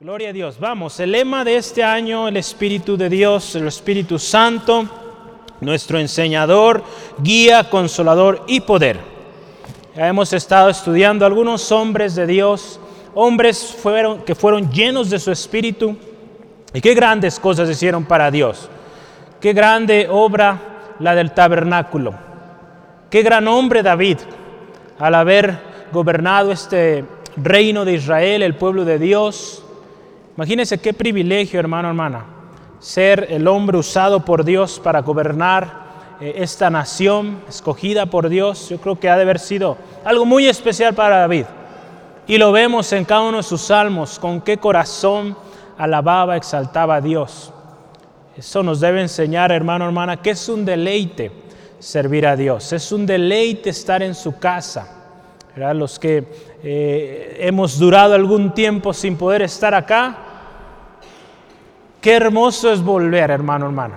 Gloria a Dios. Vamos, el lema de este año, el Espíritu de Dios, el Espíritu Santo, nuestro enseñador, guía, consolador y poder. Ya hemos estado estudiando algunos hombres de Dios, hombres que fueron llenos de su Espíritu y qué grandes cosas hicieron para Dios. Qué grande obra la del tabernáculo. Qué gran hombre David al haber gobernado este reino de Israel, el pueblo de Dios Imagínense qué privilegio, hermano, hermana, ser el hombre usado por Dios para gobernar eh, esta nación escogida por Dios. Yo creo que ha de haber sido algo muy especial para David. Y lo vemos en cada uno de sus salmos, con qué corazón alababa, exaltaba a Dios. Eso nos debe enseñar, hermano, hermana, que es un deleite servir a Dios. Es un deleite estar en su casa. Los que eh, hemos durado algún tiempo sin poder estar acá, Qué hermoso es volver, hermano, hermana.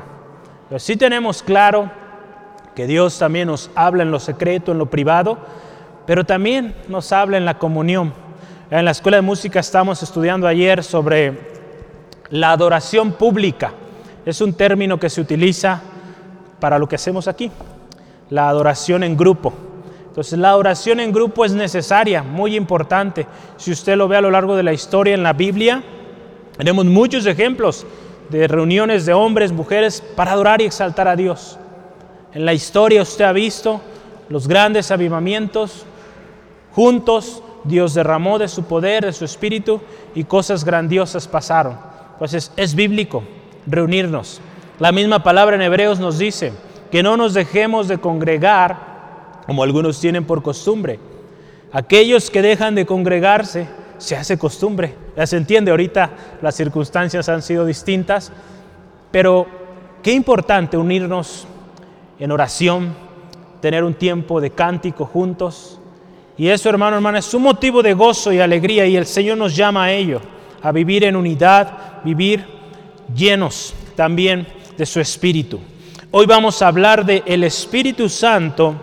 Pero sí tenemos claro que Dios también nos habla en lo secreto, en lo privado, pero también nos habla en la comunión. En la escuela de música estamos estudiando ayer sobre la adoración pública. Es un término que se utiliza para lo que hacemos aquí, la adoración en grupo. Entonces la adoración en grupo es necesaria, muy importante. Si usted lo ve a lo largo de la historia en la Biblia, tenemos muchos ejemplos de reuniones de hombres, mujeres, para adorar y exaltar a Dios. En la historia usted ha visto los grandes avivamientos. Juntos Dios derramó de su poder, de su espíritu, y cosas grandiosas pasaron. Entonces es bíblico reunirnos. La misma palabra en Hebreos nos dice que no nos dejemos de congregar como algunos tienen por costumbre. Aquellos que dejan de congregarse se hace costumbre. Ya se entiende, ahorita las circunstancias han sido distintas, pero qué importante unirnos en oración, tener un tiempo de cántico juntos. Y eso, hermano, hermana, es un motivo de gozo y alegría y el Señor nos llama a ello, a vivir en unidad, vivir llenos también de su Espíritu. Hoy vamos a hablar de el Espíritu Santo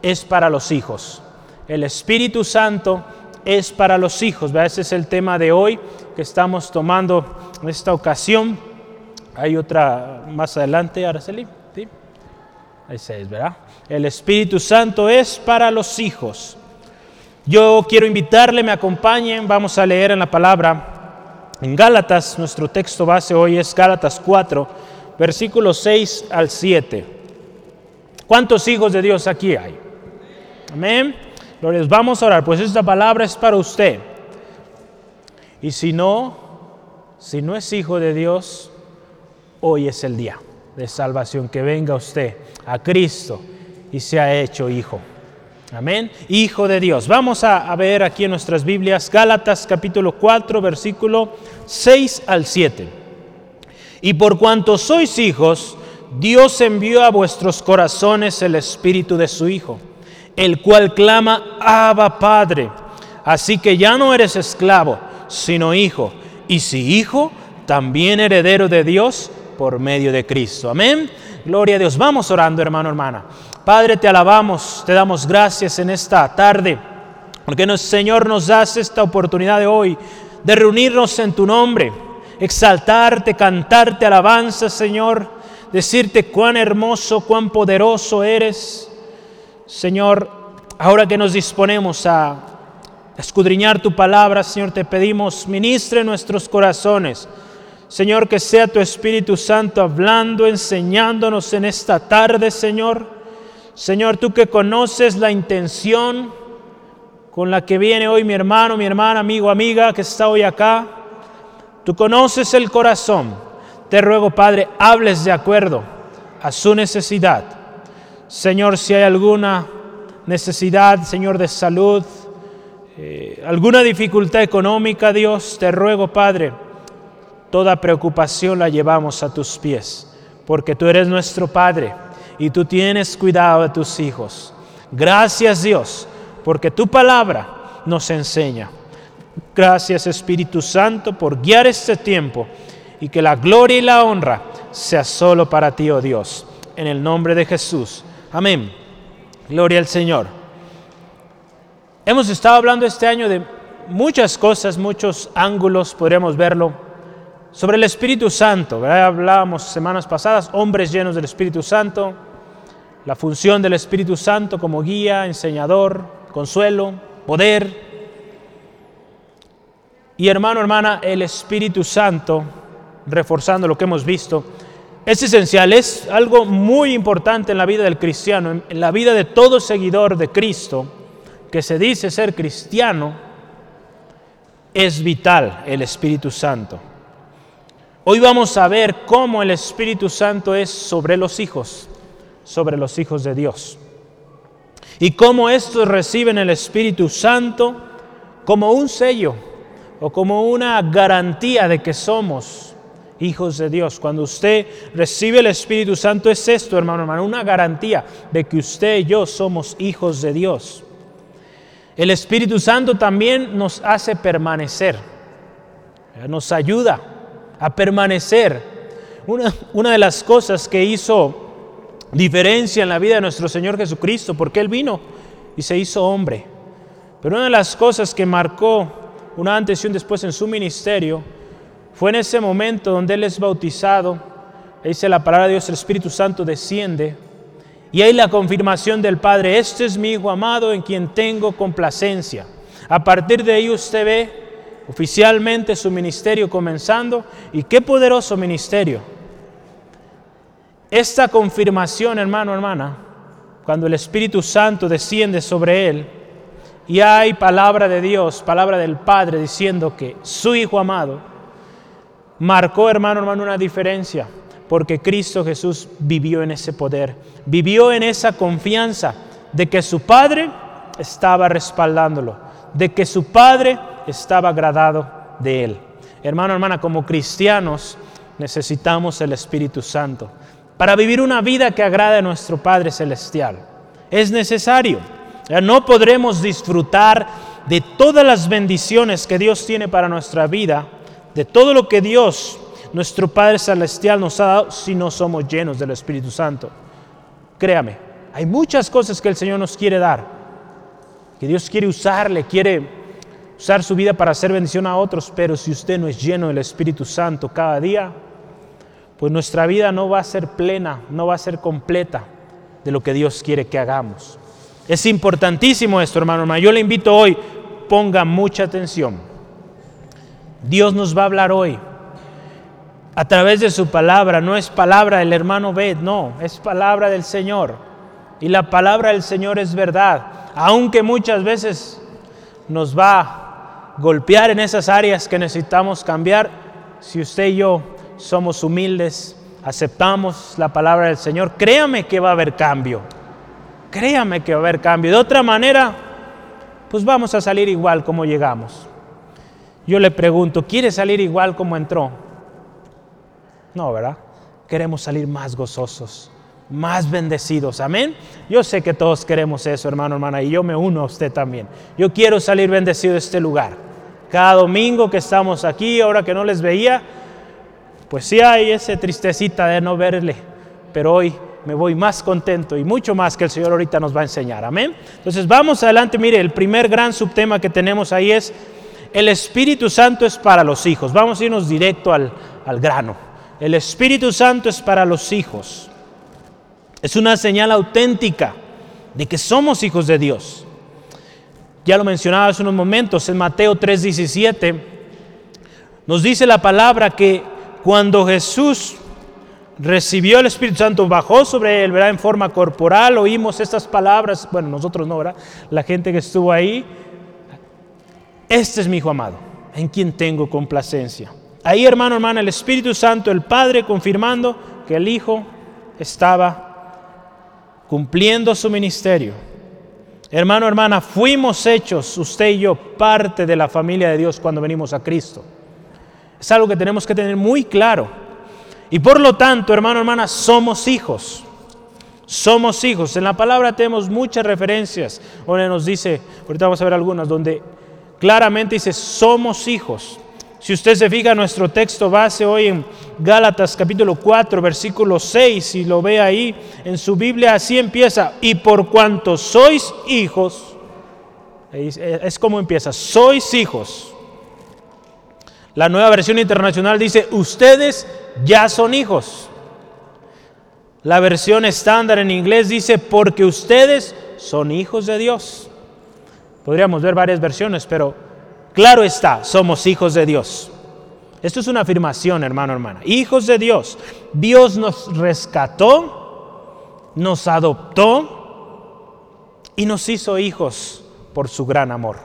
es para los hijos. El Espíritu Santo es para los hijos. Ese es el tema de hoy que estamos tomando en esta ocasión. Hay otra más adelante, Araceli. ¿Sí? Es, ¿verdad? El Espíritu Santo es para los hijos. Yo quiero invitarle, me acompañen, vamos a leer en la palabra en Gálatas, nuestro texto base hoy es Gálatas 4, versículos 6 al 7. ¿Cuántos hijos de Dios aquí hay? Amén. Gloria, vamos a orar, pues esta palabra es para usted. Y si no, si no es hijo de Dios, hoy es el día de salvación, que venga usted a Cristo y se ha hecho hijo. Amén. Hijo de Dios. Vamos a, a, ver aquí en nuestras Biblias Gálatas capítulo 4 versículo 6 al 7. Y por cuanto sois hijos, Dios envió a vuestros corazones el espíritu de su Hijo el cual clama, Abba Padre. Así que ya no eres esclavo, sino hijo. Y si hijo, también heredero de Dios por medio de Cristo. Amén. Gloria a Dios. Vamos orando, hermano, hermana. Padre, te alabamos, te damos gracias en esta tarde, porque el Señor nos das esta oportunidad de hoy de reunirnos en tu nombre, exaltarte, cantarte alabanza, Señor, decirte cuán hermoso, cuán poderoso eres. Señor, ahora que nos disponemos a escudriñar tu palabra, Señor, te pedimos, ministre nuestros corazones. Señor, que sea tu Espíritu Santo hablando, enseñándonos en esta tarde, Señor. Señor, tú que conoces la intención con la que viene hoy mi hermano, mi hermana, amigo, amiga que está hoy acá. Tú conoces el corazón. Te ruego, Padre, hables de acuerdo a su necesidad. Señor, si hay alguna necesidad, Señor, de salud, eh, alguna dificultad económica, Dios, te ruego, Padre, toda preocupación la llevamos a tus pies, porque tú eres nuestro Padre y tú tienes cuidado de tus hijos. Gracias, Dios, porque tu palabra nos enseña. Gracias, Espíritu Santo, por guiar este tiempo y que la gloria y la honra sea solo para ti, oh Dios. En el nombre de Jesús. Amén. Gloria al Señor. Hemos estado hablando este año de muchas cosas, muchos ángulos, podríamos verlo. Sobre el Espíritu Santo, hablábamos semanas pasadas, hombres llenos del Espíritu Santo, la función del Espíritu Santo como guía, enseñador, consuelo, poder. Y hermano, hermana, el Espíritu Santo, reforzando lo que hemos visto, es esencial, es algo muy importante en la vida del cristiano, en la vida de todo seguidor de Cristo que se dice ser cristiano, es vital el Espíritu Santo. Hoy vamos a ver cómo el Espíritu Santo es sobre los hijos, sobre los hijos de Dios. Y cómo estos reciben el Espíritu Santo como un sello o como una garantía de que somos hijos de Dios. Cuando usted recibe el Espíritu Santo es esto, hermano, hermano, una garantía de que usted y yo somos hijos de Dios. El Espíritu Santo también nos hace permanecer, nos ayuda a permanecer. Una, una de las cosas que hizo diferencia en la vida de nuestro Señor Jesucristo, porque Él vino y se hizo hombre. Pero una de las cosas que marcó una antes y un después en su ministerio fue en ese momento donde Él es bautizado, dice la palabra de Dios, el Espíritu Santo desciende, y hay la confirmación del Padre, este es mi Hijo amado en quien tengo complacencia. A partir de ahí usted ve oficialmente su ministerio comenzando, y qué poderoso ministerio. Esta confirmación, hermano, hermana, cuando el Espíritu Santo desciende sobre él, y hay palabra de Dios, palabra del Padre diciendo que su Hijo amado, marcó, hermano, hermano, una diferencia, porque Cristo Jesús vivió en ese poder, vivió en esa confianza de que su Padre estaba respaldándolo, de que su Padre estaba agradado de él. Hermano, hermana, como cristianos necesitamos el Espíritu Santo para vivir una vida que agrade a nuestro Padre Celestial. Es necesario. No podremos disfrutar de todas las bendiciones que Dios tiene para nuestra vida de todo lo que Dios, nuestro Padre Celestial, nos ha dado si no somos llenos del Espíritu Santo. Créame, hay muchas cosas que el Señor nos quiere dar, que Dios quiere usarle, quiere usar su vida para hacer bendición a otros, pero si usted no es lleno del Espíritu Santo cada día, pues nuestra vida no va a ser plena, no va a ser completa de lo que Dios quiere que hagamos. Es importantísimo esto, hermano, hermano. Yo le invito hoy, ponga mucha atención. Dios nos va a hablar hoy a través de su palabra. No es palabra del hermano Bet, no, es palabra del Señor. Y la palabra del Señor es verdad, aunque muchas veces nos va a golpear en esas áreas que necesitamos cambiar. Si usted y yo somos humildes, aceptamos la palabra del Señor, créame que va a haber cambio. Créame que va a haber cambio. De otra manera, pues vamos a salir igual como llegamos. Yo le pregunto, ¿quiere salir igual como entró? No, ¿verdad? Queremos salir más gozosos, más bendecidos. Amén. Yo sé que todos queremos eso, hermano, hermana, y yo me uno a usted también. Yo quiero salir bendecido de este lugar. Cada domingo que estamos aquí, ahora que no les veía, pues sí hay esa tristecita de no verle, pero hoy me voy más contento y mucho más que el Señor ahorita nos va a enseñar. Amén. Entonces vamos adelante. Mire, el primer gran subtema que tenemos ahí es el Espíritu Santo es para los hijos. Vamos a irnos directo al, al grano. El Espíritu Santo es para los hijos. Es una señal auténtica de que somos hijos de Dios. Ya lo mencionaba hace unos momentos en Mateo 3:17. Nos dice la palabra que cuando Jesús recibió el Espíritu Santo, bajó sobre él, ¿verdad? En forma corporal, oímos estas palabras, bueno, nosotros no, ¿verdad? La gente que estuvo ahí, este es mi Hijo amado, en quien tengo complacencia. Ahí, hermano, hermana, el Espíritu Santo, el Padre, confirmando que el Hijo estaba cumpliendo su ministerio. Hermano, hermana, fuimos hechos, usted y yo, parte de la familia de Dios cuando venimos a Cristo. Es algo que tenemos que tener muy claro. Y por lo tanto, hermano, hermana, somos hijos. Somos hijos. En la palabra tenemos muchas referencias donde nos dice, ahorita vamos a ver algunas, donde claramente dice, somos hijos. Si usted se fija, nuestro texto base hoy en Gálatas capítulo 4, versículo 6, y lo ve ahí en su Biblia, así empieza, y por cuanto sois hijos, Es como empieza, sois hijos. La nueva versión internacional dice, ustedes ya son hijos. La versión estándar en inglés dice, porque ustedes son hijos de Dios. Podríamos ver varias versiones, pero claro está, somos hijos de Dios. Esto es una afirmación, hermano, hermana. Hijos de Dios. Dios nos rescató, nos adoptó y nos hizo hijos por su gran amor.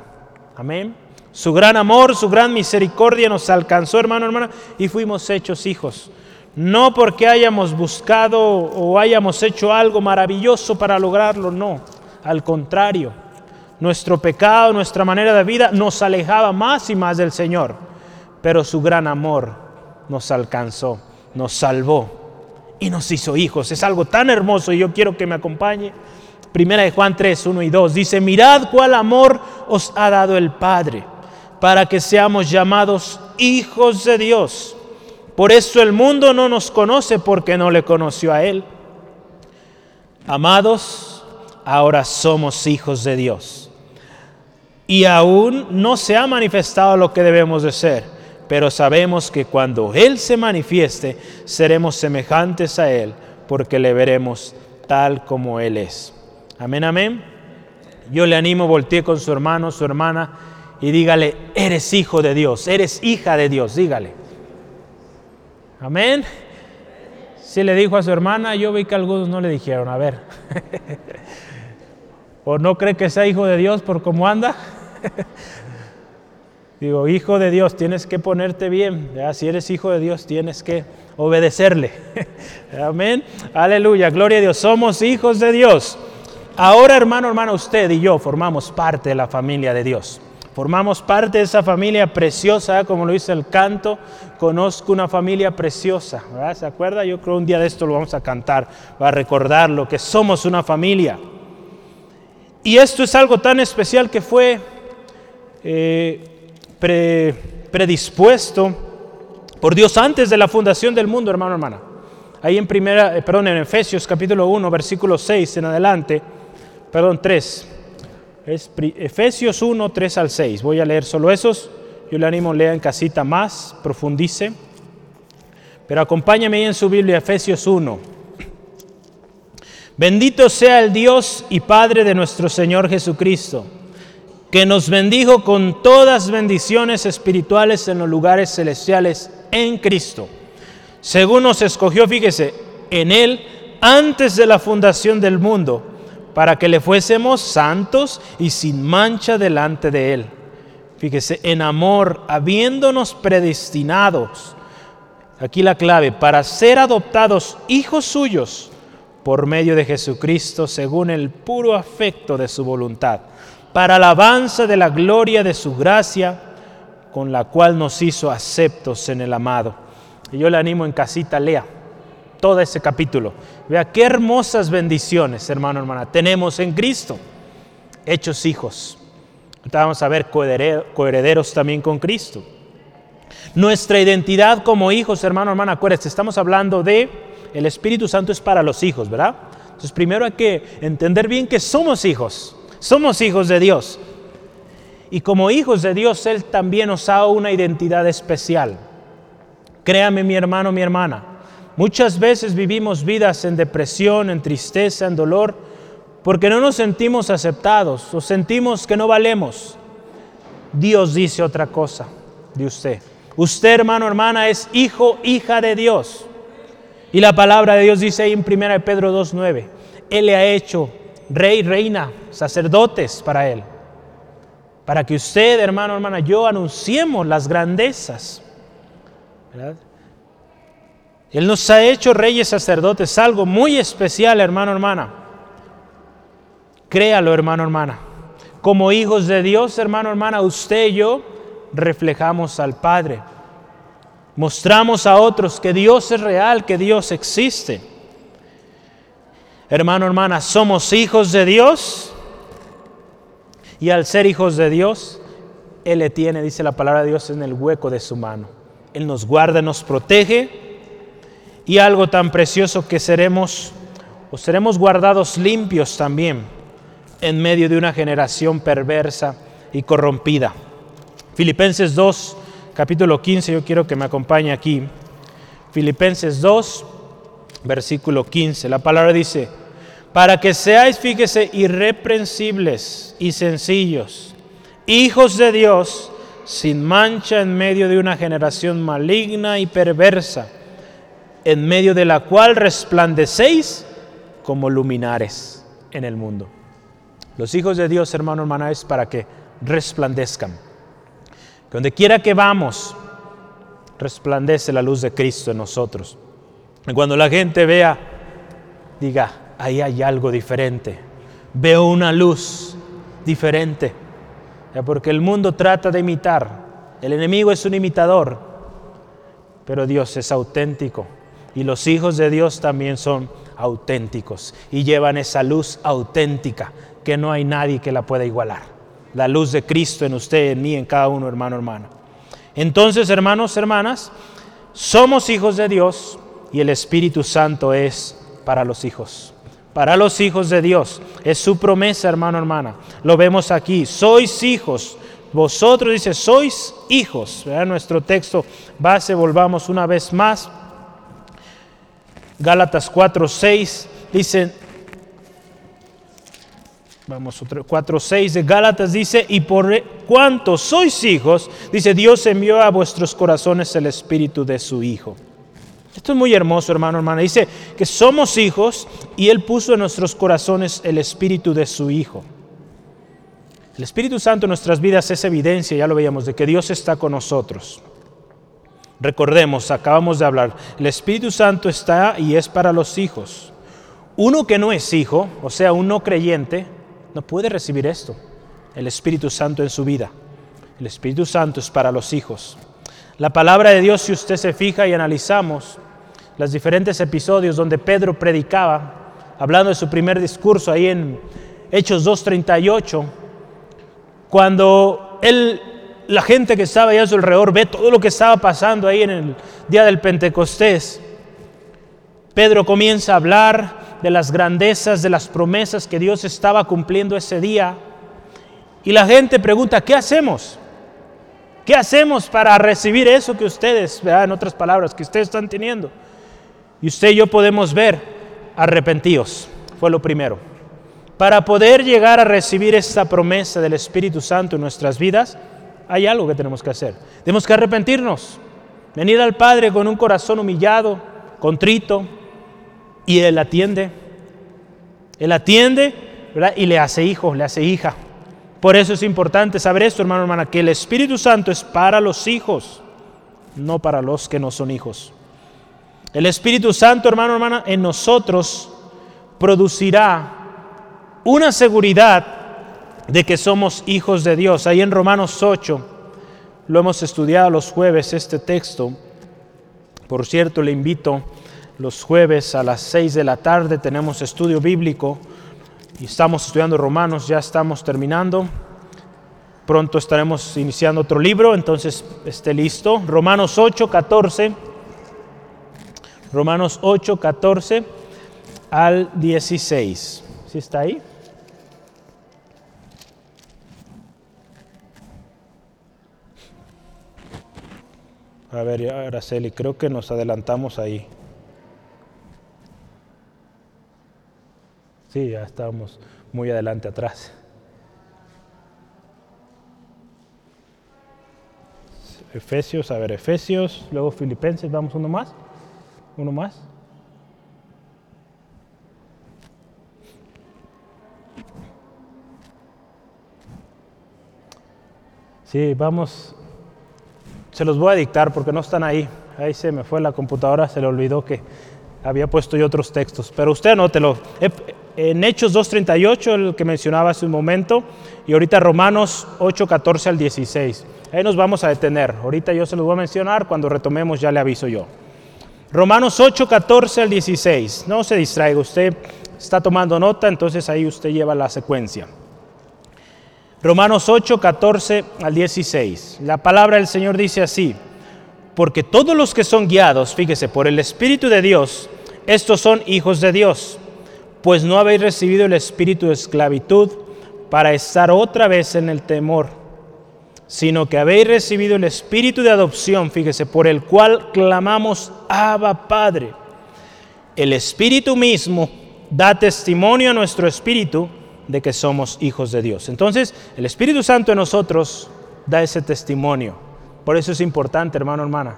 Amén. Su gran amor, su gran misericordia nos alcanzó, hermano, hermana, y fuimos hechos hijos. No porque hayamos buscado o hayamos hecho algo maravilloso para lograrlo, no. Al contrario, nuestro pecado, nuestra manera de vida nos alejaba más y más del Señor. Pero su gran amor nos alcanzó, nos salvó y nos hizo hijos. Es algo tan hermoso y yo quiero que me acompañe. Primera de Juan 3, 1 y 2 dice, mirad cuál amor os ha dado el Padre para que seamos llamados hijos de Dios. Por eso el mundo no nos conoce porque no le conoció a Él. Amados, ahora somos hijos de Dios. Y aún no se ha manifestado lo que debemos de ser, pero sabemos que cuando Él se manifieste, seremos semejantes a Él, porque le veremos tal como Él es. Amén, amén. Yo le animo, volteé con su hermano, su hermana y dígale, eres hijo de Dios, eres hija de Dios, dígale. Amén. Si le dijo a su hermana, yo vi que algunos no le dijeron, a ver. ¿O no cree que sea hijo de Dios por cómo anda? Digo, hijo de Dios, tienes que ponerte bien. Si eres hijo de Dios, tienes que obedecerle. Amén. Aleluya, gloria a Dios. Somos hijos de Dios. Ahora, hermano, hermano, usted y yo formamos parte de la familia de Dios. Formamos parte de esa familia preciosa, como lo dice el canto, conozco una familia preciosa. ¿Se acuerda? Yo creo un día de esto lo vamos a cantar, va a recordar lo que somos una familia. Y esto es algo tan especial que fue eh, predispuesto por Dios antes de la fundación del mundo, hermano, hermana. Ahí en primera, eh, perdón, en Efesios capítulo 1, versículo 6 en adelante, perdón, 3. Es Efesios 1, 3 al 6. Voy a leer solo esos. Yo le animo, lea en casita más, profundice. Pero acompáñame en su Biblia, Efesios 1. Bendito sea el Dios y Padre de nuestro Señor Jesucristo, que nos bendijo con todas bendiciones espirituales en los lugares celestiales en Cristo. Según nos escogió, fíjese, en Él antes de la fundación del mundo para que le fuésemos santos y sin mancha delante de Él. Fíjese, en amor, habiéndonos predestinados, aquí la clave, para ser adoptados hijos suyos por medio de Jesucristo, según el puro afecto de su voluntad, para alabanza de la gloria de su gracia, con la cual nos hizo aceptos en el amado. Y yo le animo en casita, lea todo ese capítulo. Vea qué hermosas bendiciones, hermano, hermana, tenemos en Cristo, hechos hijos. vamos a ver coherederos también con Cristo. Nuestra identidad como hijos, hermano, hermana, acuérdense, estamos hablando de el Espíritu Santo es para los hijos, ¿verdad? Entonces primero hay que entender bien que somos hijos, somos hijos de Dios. Y como hijos de Dios, Él también nos da una identidad especial. Créame mi hermano, mi hermana, Muchas veces vivimos vidas en depresión, en tristeza, en dolor, porque no nos sentimos aceptados o sentimos que no valemos. Dios dice otra cosa de usted. Usted, hermano, hermana, es hijo, hija de Dios. Y la palabra de Dios dice ahí en 1 Pedro 2.9, Él le ha hecho rey, reina, sacerdotes para Él. Para que usted, hermano, hermana, yo anunciemos las grandezas. Él nos ha hecho reyes sacerdotes, algo muy especial, hermano, hermana. Créalo, hermano, hermana. Como hijos de Dios, hermano, hermana, usted y yo reflejamos al Padre. Mostramos a otros que Dios es real, que Dios existe. Hermano, hermana, somos hijos de Dios. Y al ser hijos de Dios, Él le tiene, dice la palabra de Dios, en el hueco de su mano. Él nos guarda, nos protege y algo tan precioso que seremos o seremos guardados limpios también en medio de una generación perversa y corrompida. Filipenses 2, capítulo 15, yo quiero que me acompañe aquí. Filipenses 2, versículo 15. La palabra dice, para que seáis, fíjese, irreprensibles y sencillos, hijos de Dios, sin mancha en medio de una generación maligna y perversa, en medio de la cual resplandecéis como luminares en el mundo. Los hijos de Dios, hermano, hermana, es para que resplandezcan. Donde quiera que vamos, resplandece la luz de Cristo en nosotros. Y cuando la gente vea, diga, ahí hay algo diferente. Veo una luz diferente. porque el mundo trata de imitar. El enemigo es un imitador, pero Dios es auténtico. Y los hijos de Dios también son auténticos y llevan esa luz auténtica que no hay nadie que la pueda igualar la luz de Cristo en usted, en mí, en cada uno, hermano, hermana. Entonces, hermanos, hermanas, somos hijos de Dios y el Espíritu Santo es para los hijos. Para los hijos de Dios. Es su promesa, hermano, hermana. Lo vemos aquí. Sois hijos. Vosotros, dice, sois hijos. Nuestro texto base, volvamos una vez más. Gálatas 4, 6. Dice, Vamos, 4.6 de Gálatas dice, y por cuanto sois hijos, dice, Dios envió a vuestros corazones el espíritu de su Hijo. Esto es muy hermoso, hermano, hermana. Dice que somos hijos y Él puso en nuestros corazones el espíritu de su Hijo. El Espíritu Santo en nuestras vidas es evidencia, ya lo veíamos, de que Dios está con nosotros. Recordemos, acabamos de hablar, el Espíritu Santo está y es para los hijos. Uno que no es hijo, o sea, un no creyente, no puede recibir esto, el Espíritu Santo en su vida. El Espíritu Santo es para los hijos. La palabra de Dios, si usted se fija y analizamos los diferentes episodios donde Pedro predicaba, hablando de su primer discurso ahí en Hechos 2.38, cuando él, la gente que estaba allá a su alrededor ve todo lo que estaba pasando ahí en el día del Pentecostés, Pedro comienza a hablar de las grandezas, de las promesas que Dios estaba cumpliendo ese día. Y la gente pregunta, ¿qué hacemos? ¿Qué hacemos para recibir eso que ustedes, en otras palabras, que ustedes están teniendo? Y usted y yo podemos ver, arrepentidos, fue lo primero. Para poder llegar a recibir esta promesa del Espíritu Santo en nuestras vidas, hay algo que tenemos que hacer. Tenemos que arrepentirnos, venir al Padre con un corazón humillado, contrito, y Él atiende. Él atiende y le hace hijo, le hace hija. Por eso es importante saber esto, hermano, hermana, que el Espíritu Santo es para los hijos, no para los que no son hijos. El Espíritu Santo, hermano, hermana, en nosotros producirá una seguridad de que somos hijos de Dios. Ahí en Romanos 8, lo hemos estudiado los jueves, este texto. Por cierto, le invito los jueves a las 6 de la tarde tenemos estudio bíblico y estamos estudiando Romanos, ya estamos terminando. Pronto estaremos iniciando otro libro, entonces esté listo. Romanos 8, 14. Romanos 8, 14 al 16. ¿Sí está ahí? A ver, Araceli, creo que nos adelantamos ahí. Sí, ya estábamos muy adelante atrás. Efesios, a ver, Efesios, luego Filipenses, vamos uno más, uno más. Sí, vamos, se los voy a dictar porque no están ahí. Ahí se me fue la computadora, se le olvidó que había puesto yo otros textos, pero usted anótelo en Hechos 2.38, el que mencionaba hace un momento, y ahorita Romanos 8.14 al 16. Ahí nos vamos a detener. Ahorita yo se los voy a mencionar, cuando retomemos ya le aviso yo. Romanos 8.14 al 16. No se distraiga, usted está tomando nota, entonces ahí usted lleva la secuencia. Romanos 8.14 al 16. La palabra del Señor dice así, porque todos los que son guiados, fíjese, por el Espíritu de Dios, estos son hijos de Dios pues no habéis recibido el espíritu de esclavitud para estar otra vez en el temor, sino que habéis recibido el espíritu de adopción, fíjese, por el cual clamamos, Abba Padre. El espíritu mismo da testimonio a nuestro espíritu de que somos hijos de Dios. Entonces, el Espíritu Santo en nosotros da ese testimonio. Por eso es importante, hermano, hermana,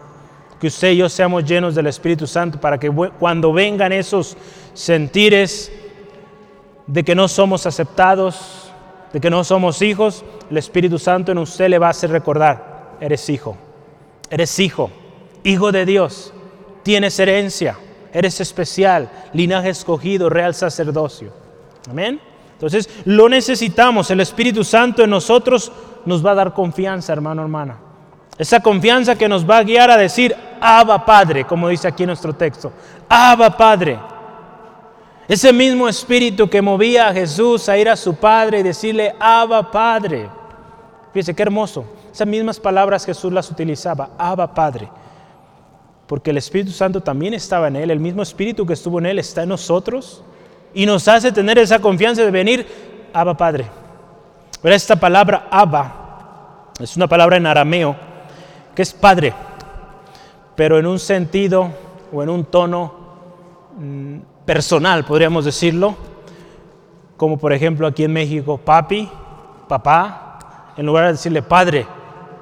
que usted y yo seamos llenos del Espíritu Santo para que cuando vengan esos sentires de que no somos aceptados, de que no somos hijos, el Espíritu Santo en usted le va a hacer recordar, eres hijo, eres hijo, hijo de Dios, tienes herencia, eres especial, linaje escogido, real sacerdocio. Amén. Entonces, lo necesitamos, el Espíritu Santo en nosotros nos va a dar confianza, hermano, hermana. Esa confianza que nos va a guiar a decir, Abba Padre, como dice aquí nuestro texto, Abba Padre. Ese mismo espíritu que movía a Jesús a ir a su Padre y decirle, Abba Padre. Fíjese qué hermoso. Esas mismas palabras Jesús las utilizaba, Abba Padre. Porque el Espíritu Santo también estaba en él, el mismo espíritu que estuvo en él está en nosotros y nos hace tener esa confianza de venir, Abba Padre. Pero esta palabra Abba es una palabra en arameo que es Padre, pero en un sentido o en un tono mm, personal, podríamos decirlo, como por ejemplo aquí en México, papi, papá, en lugar de decirle padre,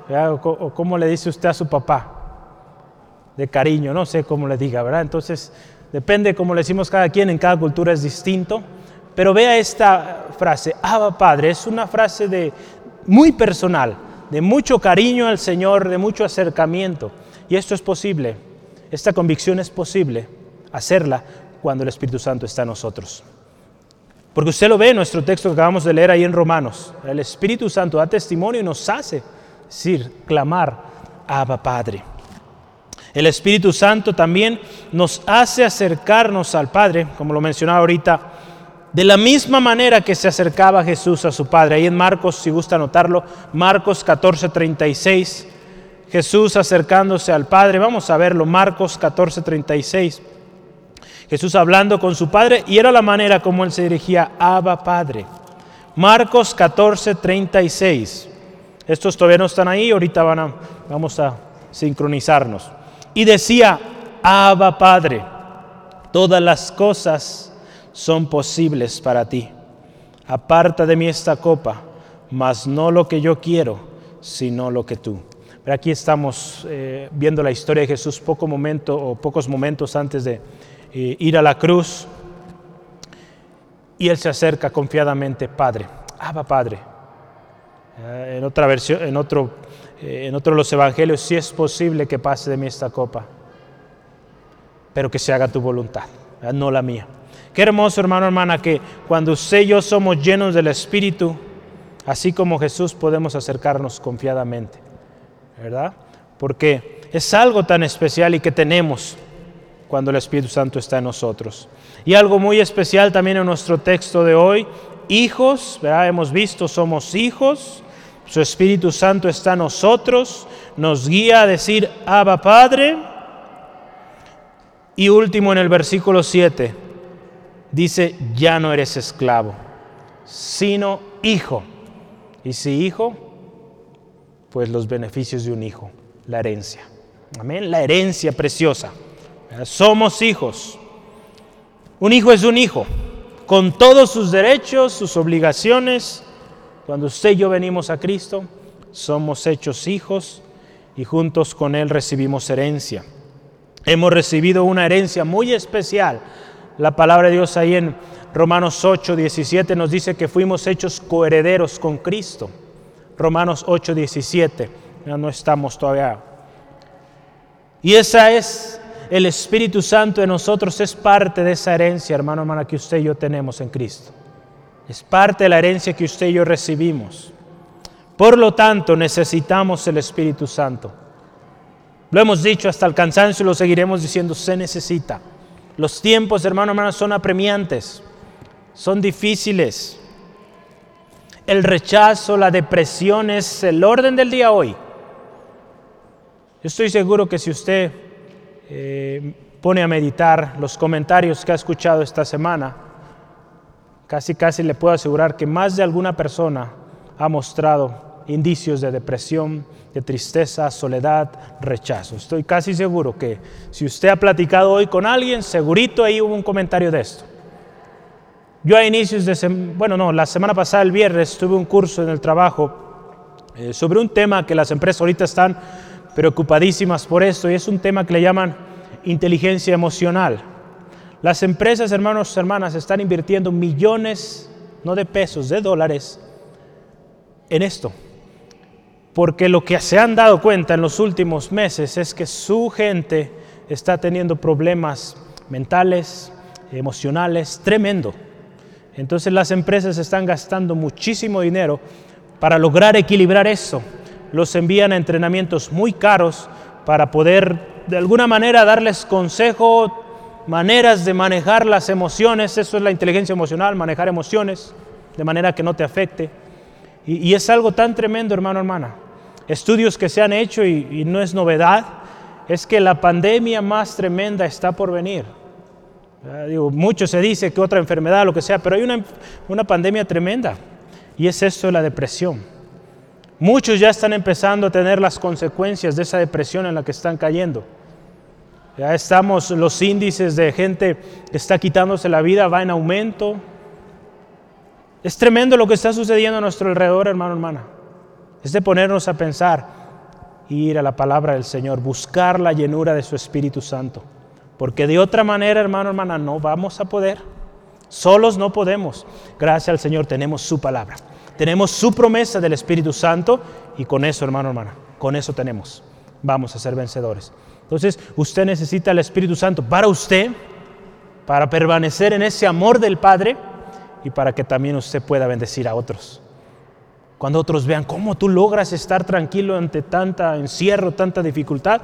o cómo le dice usted a su papá, de cariño, no sé cómo le diga, ¿verdad? Entonces, depende cómo le decimos cada quien, en cada cultura es distinto, pero vea esta frase, Abba Padre, es una frase de, muy personal, de mucho cariño al Señor, de mucho acercamiento. Y esto es posible, esta convicción es posible hacerla cuando el Espíritu Santo está en nosotros. Porque usted lo ve en nuestro texto que acabamos de leer ahí en Romanos. El Espíritu Santo da testimonio y nos hace decir, clamar, Abba Padre. El Espíritu Santo también nos hace acercarnos al Padre, como lo mencionaba ahorita, de la misma manera que se acercaba Jesús a su Padre. Ahí en Marcos, si gusta anotarlo, Marcos 14, 36, Jesús acercándose al Padre. Vamos a verlo, Marcos 14, 36. Jesús hablando con su Padre y era la manera como él se dirigía, Abba Padre. Marcos 14, 36. Estos todavía no están ahí, ahorita van a, vamos a sincronizarnos. Y decía, Abba Padre, todas las cosas son posibles para ti. Aparta de mí esta copa, mas no lo que yo quiero, sino lo que tú. Pero aquí estamos eh, viendo la historia de Jesús poco momento o pocos momentos antes de eh, ir a la cruz. Y él se acerca confiadamente, Padre, Abba Padre. Eh, en otra versión, en otro, en otro de los evangelios, si es posible que pase de mí esta copa, pero que se haga tu voluntad, no la mía. Qué hermoso, hermano, hermana, que cuando usted y yo somos llenos del Espíritu, así como Jesús, podemos acercarnos confiadamente, ¿verdad? Porque es algo tan especial y que tenemos cuando el Espíritu Santo está en nosotros. Y algo muy especial también en nuestro texto de hoy, hijos, ¿verdad? Hemos visto, somos hijos, su Espíritu Santo está en nosotros, nos guía a decir, Abba Padre. Y último en el versículo 7, dice, ya no eres esclavo, sino hijo. Y si hijo, pues los beneficios de un hijo, la herencia. Amén, la herencia preciosa. Somos hijos. Un hijo es un hijo, con todos sus derechos, sus obligaciones. Cuando usted y yo venimos a Cristo, somos hechos hijos y juntos con Él recibimos herencia. Hemos recibido una herencia muy especial la palabra de Dios ahí en Romanos 8, 17 nos dice que fuimos hechos coherederos con Cristo. Romanos 8, 17. Ya no estamos todavía. Y esa es el Espíritu Santo en nosotros, es parte de esa herencia, hermano, hermana, que usted y yo tenemos en Cristo. Es parte de la herencia que usted y yo recibimos. Por lo tanto, necesitamos el Espíritu Santo. Lo hemos dicho hasta el cansancio y lo seguiremos diciendo, se necesita. Los tiempos, hermano, hermano, son apremiantes, son difíciles. El rechazo, la depresión es el orden del día hoy. Yo estoy seguro que si usted eh, pone a meditar los comentarios que ha escuchado esta semana, casi casi le puedo asegurar que más de alguna persona ha mostrado indicios de depresión, de tristeza, soledad, rechazo. Estoy casi seguro que si usted ha platicado hoy con alguien, segurito ahí hubo un comentario de esto. Yo a inicios de, bueno, no, la semana pasada, el viernes, tuve un curso en el trabajo eh, sobre un tema que las empresas ahorita están preocupadísimas por esto y es un tema que le llaman inteligencia emocional. Las empresas, hermanos, hermanas, están invirtiendo millones, no de pesos, de dólares, en esto. Porque lo que se han dado cuenta en los últimos meses es que su gente está teniendo problemas mentales, emocionales, tremendo. Entonces las empresas están gastando muchísimo dinero para lograr equilibrar eso. Los envían a entrenamientos muy caros para poder de alguna manera darles consejo, maneras de manejar las emociones. Eso es la inteligencia emocional, manejar emociones de manera que no te afecte. Y, es algo tan tremendo, hermano, hermana. Estudios que se han hecho y, no es novedad, es que la pandemia más tremenda está por venir Digo, mucho se dice que otra enfermedad, lo que sea, pero hay una, una pandemia tremenda y es esto de la depresión. Muchos ya están empezando a tener las consecuencias de esa depresión en la que están cayendo. Ya estamos, los índices de gente que está quitándose la vida va en aumento. Es tremendo lo que está sucediendo a nuestro alrededor, hermano, hermana. Es de ponernos a pensar, ir a la palabra del Señor, buscar la llenura de su Espíritu Santo. Porque de otra manera, hermano, hermana, no vamos a poder. Solos no podemos. Gracias al Señor tenemos su palabra. Tenemos su promesa del Espíritu Santo y con eso, hermano, hermana, con eso tenemos. Vamos a ser vencedores. Entonces, usted necesita el Espíritu Santo para usted, para permanecer en ese amor del Padre y para que también usted pueda bendecir a otros. Cuando otros vean cómo tú logras estar tranquilo ante tanta encierro, tanta dificultad,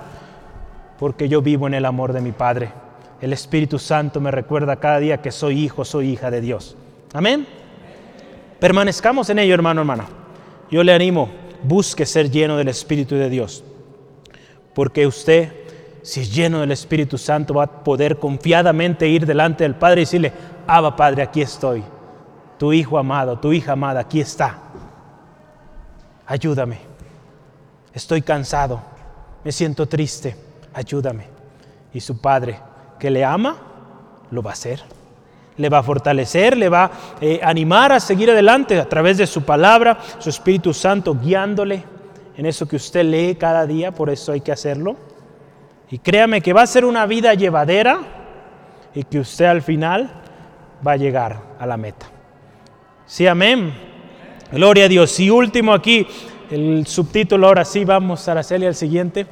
porque yo vivo en el amor de mi Padre. El Espíritu Santo me recuerda cada día que soy hijo, soy hija de Dios. Amén. Permanezcamos en ello, hermano, hermana. Yo le animo, busque ser lleno del Espíritu de Dios, porque usted, si es lleno del Espíritu Santo, va a poder confiadamente ir delante del Padre y decirle, Abba Padre, aquí estoy. Tu hijo amado, tu hija amada, aquí está. Ayúdame. Estoy cansado. Me siento triste ayúdame. Y su Padre, que le ama, lo va a hacer. Le va a fortalecer, le va a eh, animar a seguir adelante a través de su palabra, su Espíritu Santo guiándole en eso que usted lee cada día, por eso hay que hacerlo. Y créame que va a ser una vida llevadera y que usted al final va a llegar a la meta. Sí, amén. Gloria a Dios. Y último aquí, el subtítulo, ahora sí, vamos a hacerle al siguiente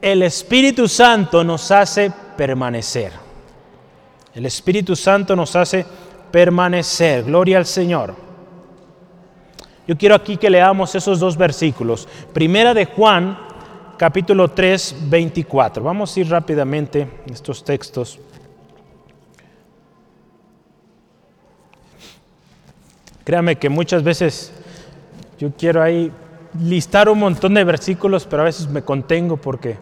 el Espíritu Santo nos hace permanecer. El Espíritu Santo nos hace permanecer. Gloria al Señor. Yo quiero aquí que leamos esos dos versículos. Primera de Juan, capítulo 3, 24. Vamos a ir rápidamente estos textos. Créame que muchas veces yo quiero ahí listar un montón de versículos, pero a veces me contengo porque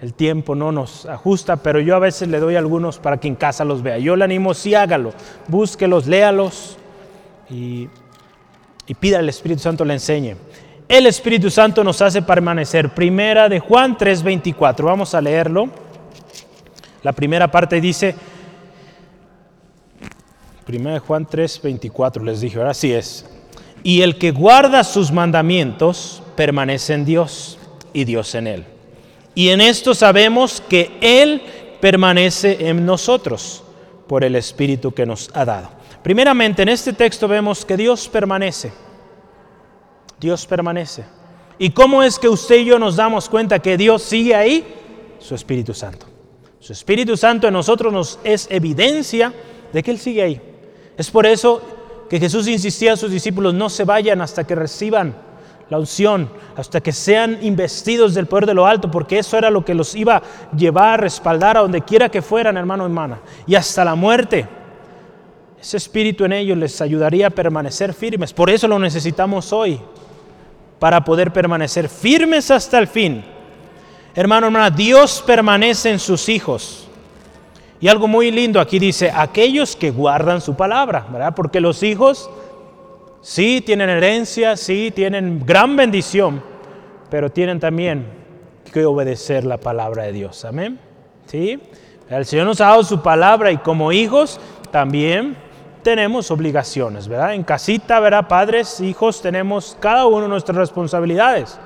el tiempo no nos ajusta, pero yo a veces le doy algunos para que en casa los vea. Yo le animo, sí hágalo, búsquelos, léalos y, y pida al Espíritu Santo le enseñe. El Espíritu Santo nos hace permanecer. Primera de Juan 3:24, vamos a leerlo. La primera parte dice, Primera de Juan 3:24, les dije, ahora sí es. Y el que guarda sus mandamientos permanece en Dios y Dios en él. Y en esto sabemos que Él permanece en nosotros por el Espíritu que nos ha dado. Primeramente, en este texto vemos que Dios permanece. Dios permanece. ¿Y cómo es que usted y yo nos damos cuenta que Dios sigue ahí? Su Espíritu Santo. Su Espíritu Santo en nosotros nos es evidencia de que Él sigue ahí. Es por eso que Jesús insistía a sus discípulos, no se vayan hasta que reciban la unción, hasta que sean investidos del poder de lo alto, porque eso era lo que los iba a llevar a respaldar a donde quiera que fueran, hermano hermana, y hasta la muerte. Ese espíritu en ellos les ayudaría a permanecer firmes. Por eso lo necesitamos hoy, para poder permanecer firmes hasta el fin. Hermano, hermana, Dios permanece en sus hijos. Y algo muy lindo aquí dice, aquellos que guardan su palabra, ¿verdad? Porque los hijos sí tienen herencia, sí tienen gran bendición, pero tienen también que obedecer la palabra de Dios. Amén. ¿Sí? El Señor nos ha dado su palabra y como hijos también tenemos obligaciones, ¿verdad? En casita, ¿verdad? Padres, hijos, tenemos cada uno nuestras responsabilidades.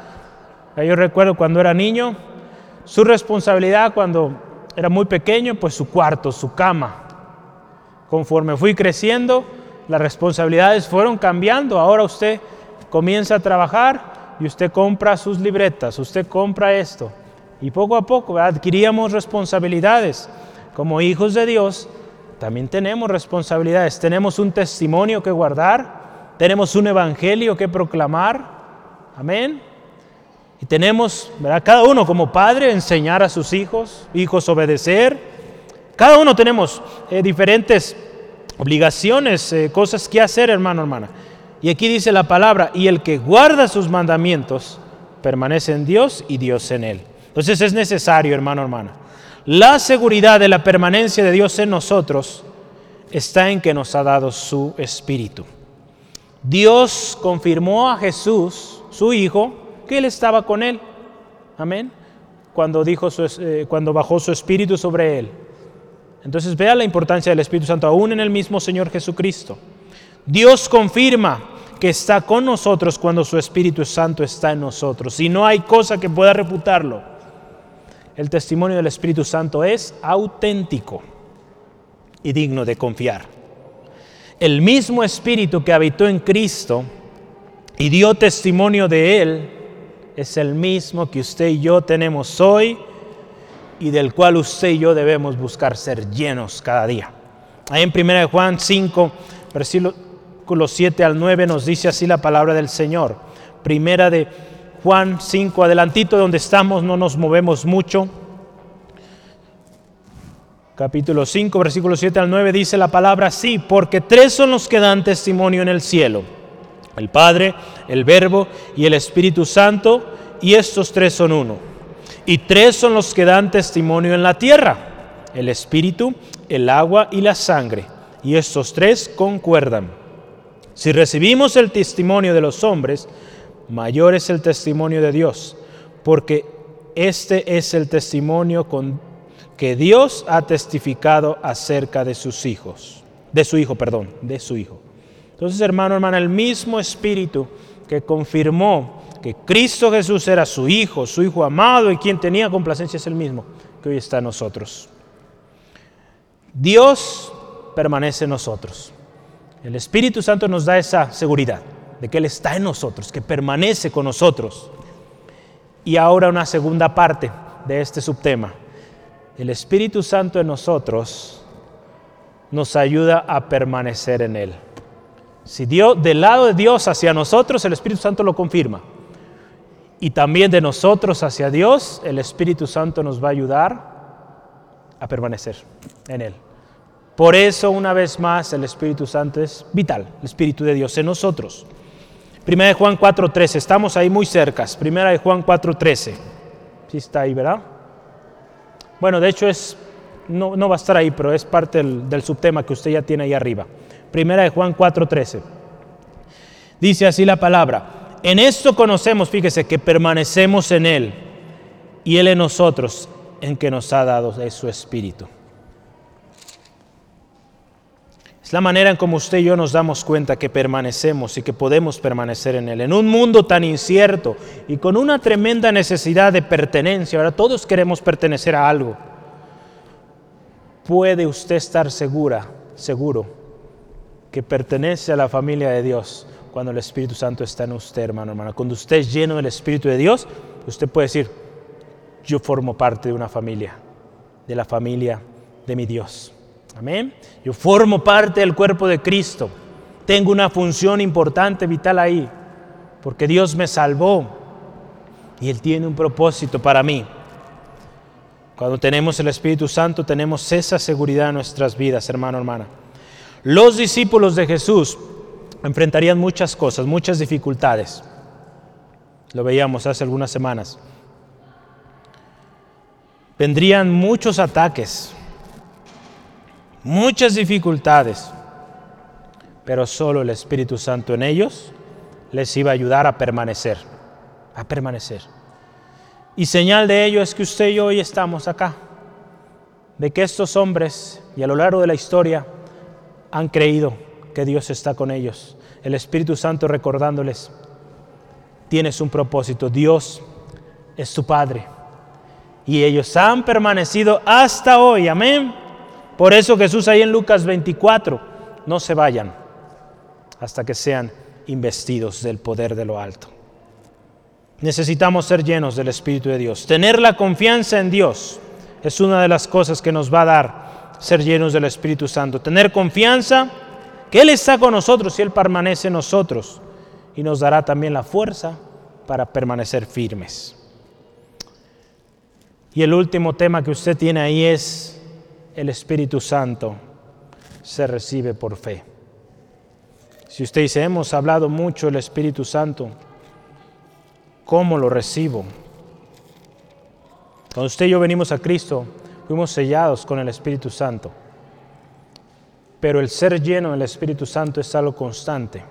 Yo recuerdo cuando era niño, su responsabilidad cuando era muy pequeño, pues su cuarto, su cama. Conforme fui creciendo, las responsabilidades fueron cambiando. Ahora usted comienza a trabajar y usted compra sus libretas, usted compra esto. Y poco a poco adquiríamos responsabilidades. Como hijos de Dios, también tenemos responsabilidades. Tenemos un testimonio que guardar, tenemos un evangelio que proclamar. Amén. Y tenemos, cada uno como padre, enseñar a sus hijos, hijos obedecer. Cada uno tenemos eh, diferentes obligaciones, eh, cosas que hacer, hermano, hermana. Y aquí dice la palabra, y el que guarda sus mandamientos permanece en Dios y Dios en él. Entonces es necesario, hermano, hermana. La seguridad de la permanencia de Dios en nosotros está en que nos ha dado su espíritu. Dios confirmó a Jesús, su Hijo, él estaba con él. Amén. Cuando, dijo eh, cuando bajó su espíritu sobre él. Entonces vea la importancia del Espíritu Santo aún en el mismo Señor Jesucristo. Dios confirma que está con nosotros cuando su Espíritu Santo está en nosotros. Y no hay cosa que pueda refutarlo. El testimonio del Espíritu Santo es auténtico y digno de confiar. El mismo Espíritu que habitó en Cristo y dio testimonio de Él es el mismo que usted y yo tenemos hoy y del cual usted y yo debemos buscar ser llenos cada día. Ahí en 1 Juan 5, versículos 7 al 9 nos dice así la palabra del Señor. Primera de Juan 5, adelantito donde estamos, no nos movemos mucho. Capítulo 5, versículo 7 al 9 dice la palabra así, porque tres son los que dan testimonio en el cielo el Padre, el Verbo y el Espíritu Santo, y estos tres son uno. Y tres son los que dan testimonio en la tierra, el Espíritu, el agua y la sangre, y estos tres concuerdan. Si recibimos el testimonio de los hombres, mayor es el testimonio de Dios, porque este es el testimonio con que Dios ha testificado acerca de sus hijos, de su hijo, perdón, de su hijo. Entonces, hermano, hermana, el mismo Espíritu que confirmó que Cristo Jesús era su Hijo, su Hijo amado y quien tenía complacencia es el mismo que hoy está en nosotros. Dios permanece en nosotros. El Espíritu Santo nos da esa seguridad de que Él está en nosotros, que permanece con nosotros. Y ahora una segunda parte de este subtema. El Espíritu Santo en nosotros nos ayuda a permanecer en Él. Si Dios, del lado de Dios hacia nosotros, el Espíritu Santo lo confirma. Y también de nosotros hacia Dios, el Espíritu Santo nos va a ayudar a permanecer en Él. Por eso, una vez más, el Espíritu Santo es vital, el Espíritu de Dios en nosotros. Primera de Juan 4.13, estamos ahí muy cerca. Primera de Juan 4.13. Sí está ahí, ¿verdad? Bueno, de hecho es, no, no va a estar ahí, pero es parte del subtema que usted ya tiene ahí arriba. Primera de Juan 4:13. Dice así la palabra. En esto conocemos, fíjese, que permanecemos en Él y Él en nosotros, en que nos ha dado su Espíritu. Es la manera en como usted y yo nos damos cuenta que permanecemos y que podemos permanecer en Él. En un mundo tan incierto y con una tremenda necesidad de pertenencia, ahora todos queremos pertenecer a algo. Puede usted estar segura, seguro, que pertenece a la familia de Dios cuando el Espíritu Santo está en usted, hermano, hermano. Cuando usted es lleno del Espíritu de Dios, usted puede decir, yo formo parte de una familia, de la familia de mi Dios. Amén. Yo formo parte del cuerpo de Cristo. Tengo una función importante, vital ahí, porque Dios me salvó y Él tiene un propósito para mí. Cuando tenemos el Espíritu Santo, tenemos esa seguridad en nuestras vidas, hermano, hermana. Los discípulos de Jesús enfrentarían muchas cosas, muchas dificultades. Lo veíamos hace algunas semanas. Vendrían muchos ataques, muchas dificultades, pero solo el Espíritu Santo en ellos les iba a ayudar a permanecer, a permanecer. Y señal de ello es que usted y yo hoy estamos acá, de que estos hombres y a lo largo de la historia han creído que Dios está con ellos. El Espíritu Santo recordándoles, tienes un propósito, Dios es tu Padre. Y ellos han permanecido hasta hoy, amén. Por eso Jesús ahí en Lucas 24, no se vayan hasta que sean investidos del poder de lo alto. Necesitamos ser llenos del Espíritu de Dios. Tener la confianza en Dios es una de las cosas que nos va a dar ser llenos del Espíritu Santo. Tener confianza que Él está con nosotros y Él permanece en nosotros y nos dará también la fuerza para permanecer firmes. Y el último tema que usted tiene ahí es el Espíritu Santo se recibe por fe. Si usted dice, hemos hablado mucho del Espíritu Santo, ¿cómo lo recibo? Cuando usted y yo venimos a Cristo, fuimos sellados con el Espíritu Santo. Pero el ser lleno del Espíritu Santo es algo constante.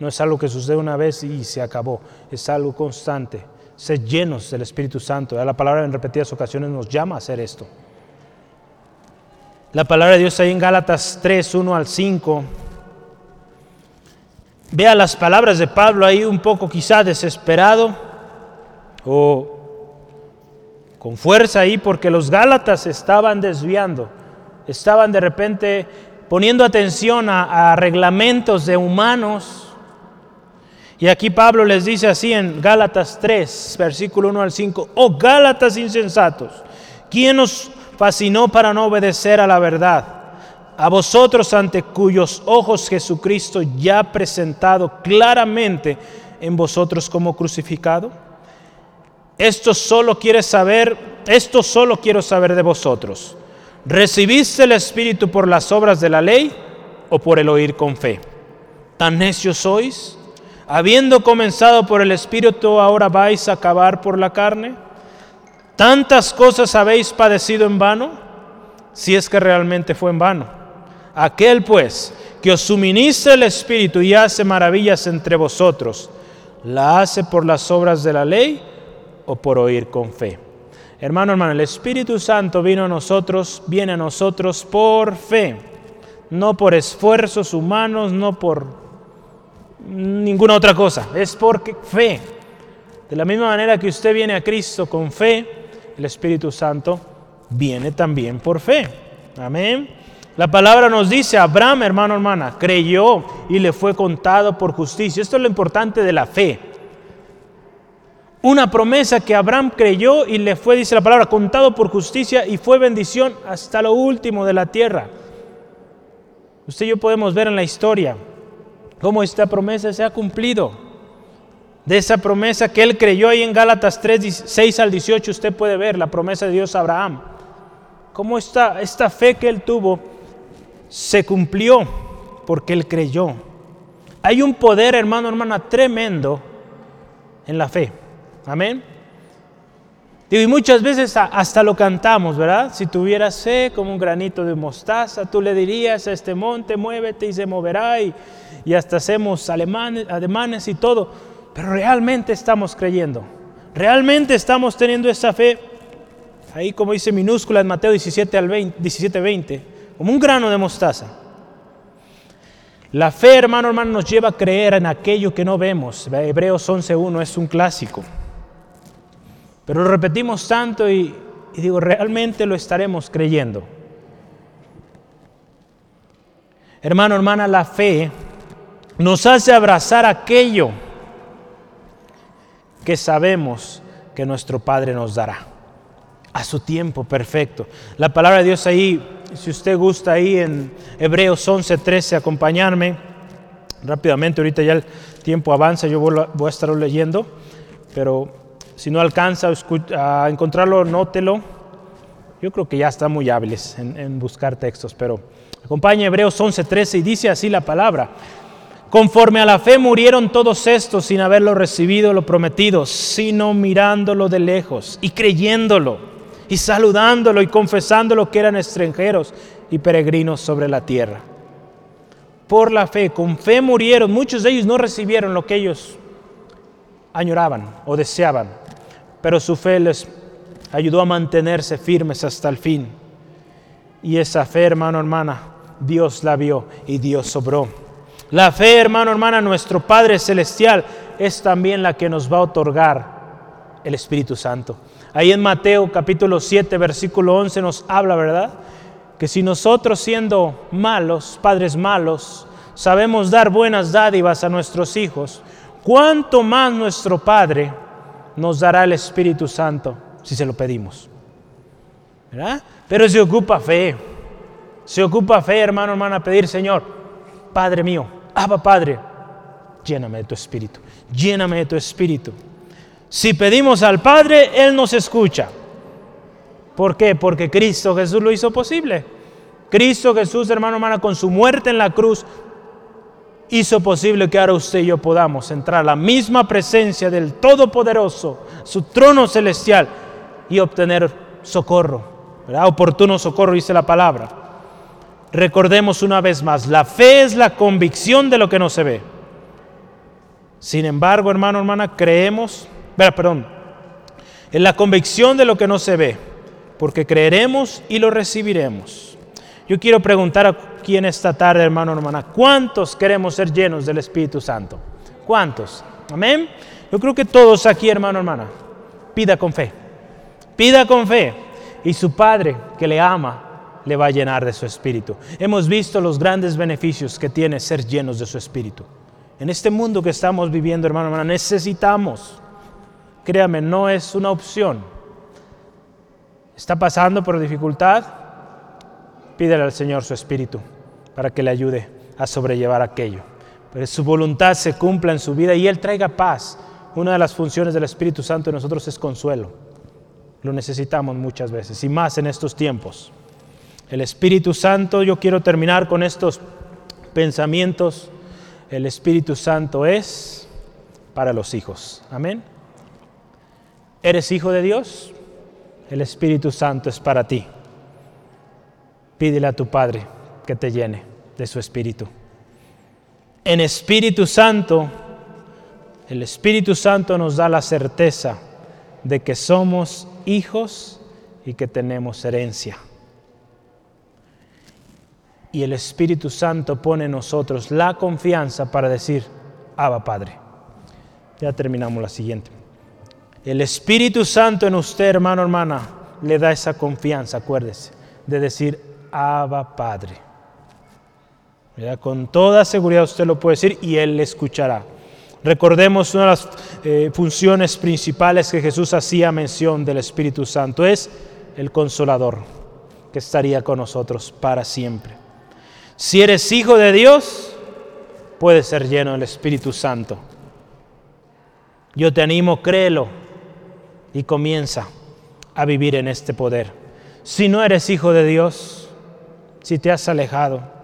No es algo que sucede una vez y se acabó. Es algo constante. Ser llenos del Espíritu Santo. La palabra en repetidas ocasiones nos llama a hacer esto. La palabra de Dios ahí en Gálatas 3, 1 al 5. Vea las palabras de Pablo ahí un poco quizá desesperado o con fuerza ahí porque los Gálatas estaban desviando, estaban de repente poniendo atención a, reglamentos de humanos. Y aquí Pablo les dice así en Gálatas 3, versículo 1 al 5, oh Gálatas insensatos, ¿quién os fascinó para no obedecer a la verdad. A vosotros ante cuyos ojos Jesucristo ya presentado claramente en vosotros como crucificado. Esto solo quiere saber, esto solo quiero saber de vosotros. ¿Recibiste el Espíritu por las obras de la ley o por el oír con fe? ¿Tan necios sois? Habiendo comenzado por el Espíritu, ahora vais a acabar por la carne. ¿Tantas cosas habéis padecido en vano? Si es que realmente fue en vano. Aquel pues que os suministra el Espíritu y hace maravillas entre vosotros, ¿la hace por las obras de la ley o por oír con fe? Hermano, hermano, el Espíritu Santo vino a nosotros, viene a nosotros por fe, no por esfuerzos humanos, no por ninguna otra cosa, es por fe. De la misma manera que usted viene a Cristo con fe, el Espíritu Santo viene también por fe. Amén. La palabra nos dice, Abraham, hermano, hermana, creyó y le fue contado por justicia. Esto es lo importante de la fe. Una promesa que Abraham creyó y le fue, dice la palabra, contado por justicia y fue bendición hasta lo último de la tierra. Usted y yo podemos ver en la historia cómo esta promesa se ha cumplido de esa promesa que él creyó ahí en Gálatas 3, 6 al 18, usted puede ver la promesa de Dios a Abraham. Cómo esta, esta fe que él tuvo se cumplió porque él creyó. Hay un poder, hermano, hermana, tremendo en la fe. Amén. y muchas veces hasta lo cantamos, ¿verdad? Si tuvieras fe como un granito de mostaza, tú le dirías a este monte, muévete y se moverá, y, y hasta hacemos alemanes, y todo. Pero realmente estamos creyendo. Realmente estamos teniendo esa fe. Ahí como dice minúscula en Mateo 17 al 20, 17, 20, como un grano de mostaza. La fe, hermano, hermano, nos lleva a creer en aquello que no vemos. Hebreos 11.1 es un clásico. Pero lo repetimos tanto y, digo, realmente lo estaremos creyendo. Hermano, hermana, la fe nos hace abrazar aquello que sabemos que nuestro Padre nos dará a su tiempo perfecto. La palabra de Dios ahí, si usted gusta ahí en Hebreos 11, 13, acompañarme rápidamente, ahorita ya el tiempo avanza, yo voy a estarlo leyendo, pero si no alcanza a encontrarlo, nótelo. Yo creo que ya están muy hábiles en, buscar textos, pero acompaña Hebreos 11, 13 y dice así la palabra. Conforme a la fe murieron todos estos sin haberlo recibido lo prometido, sino mirándolo de lejos y creyéndolo y saludándolo y confesándolo que eran extranjeros y peregrinos sobre la tierra. Por la fe, con fe murieron, muchos de ellos no recibieron lo que ellos añoraban o deseaban, pero su fe les ayudó a mantenerse firmes hasta el fin. Y esa fe, hermano, hermana, Dios la vio y Dios sobró. La fe, hermano, hermana, nuestro Padre Celestial es también la que nos va a otorgar el Espíritu Santo. Ahí en Mateo capítulo 7, versículo 11 nos habla, ¿verdad? Que si nosotros siendo malos, padres malos, sabemos dar buenas dádivas a nuestros hijos, ¿cuánto más nuestro Padre nos dará el Espíritu Santo si se lo pedimos? ¿Verdad? Pero se ocupa fe. Se ocupa fe, hermano, hermana, pedir, Señor, Padre mío, Abba Padre, lléname de tu Espíritu, lléname de tu Espíritu. Si pedimos al Padre, Él nos escucha. ¿Por qué? Porque Cristo Jesús lo hizo posible. Cristo Jesús, hermano, hermana, con su muerte en la cruz, hizo posible que ahora usted y yo podamos entrar a la misma presencia del Todopoderoso, su trono celestial, y obtener socorro, oportuno socorro, dice la palabra. Recordemos una vez más, la fe es la convicción de lo que no se ve. Sin embargo, hermano, hermana, creemos perdón, en la convicción de lo que no se ve, porque creeremos y lo recibiremos. Yo quiero preguntar aquí en esta tarde, hermano, hermana, ¿cuántos queremos ser llenos del Espíritu Santo? ¿Cuántos? Amén. Yo creo que todos aquí, hermano, hermana, pida con fe. Pida con fe. Y su Padre que le ama le va a llenar de su Espíritu. Hemos visto los grandes beneficios que tiene ser llenos de su Espíritu. En este mundo que estamos viviendo, hermano, hermana, necesitamos Créame, no es una opción. Está pasando por dificultad, pídele al Señor su espíritu para que le ayude a sobrellevar aquello. Que su voluntad se cumpla en su vida y Él traiga paz. Una de las funciones del Espíritu Santo en nosotros es consuelo. Lo necesitamos muchas veces y más en estos tiempos. El Espíritu Santo, yo quiero terminar con estos pensamientos. El Espíritu Santo es para los hijos. Amén. ¿Eres hijo de Dios? El Espíritu Santo es para ti. Pídele a tu Padre que te llene de su Espíritu. En Espíritu Santo, el Espíritu Santo nos da la certeza de que somos hijos y que tenemos herencia. Y el Espíritu Santo pone en nosotros la confianza para decir, Abba Padre. Ya terminamos la siguiente. El Espíritu Santo en usted, hermano, hermana, le da esa confianza, acuérdese, de decir, Abba Padre. Con toda seguridad usted lo puede decir y Él le escuchará. Recordemos una de las eh, funciones principales que Jesús hacía mención del Espíritu Santo, es el consolador, que estaría con nosotros para siempre. Si eres hijo de Dios, puedes ser lleno del Espíritu Santo. Yo te animo, créelo y comienza a vivir en este poder. Si no eres hijo de Dios, si te has alejado,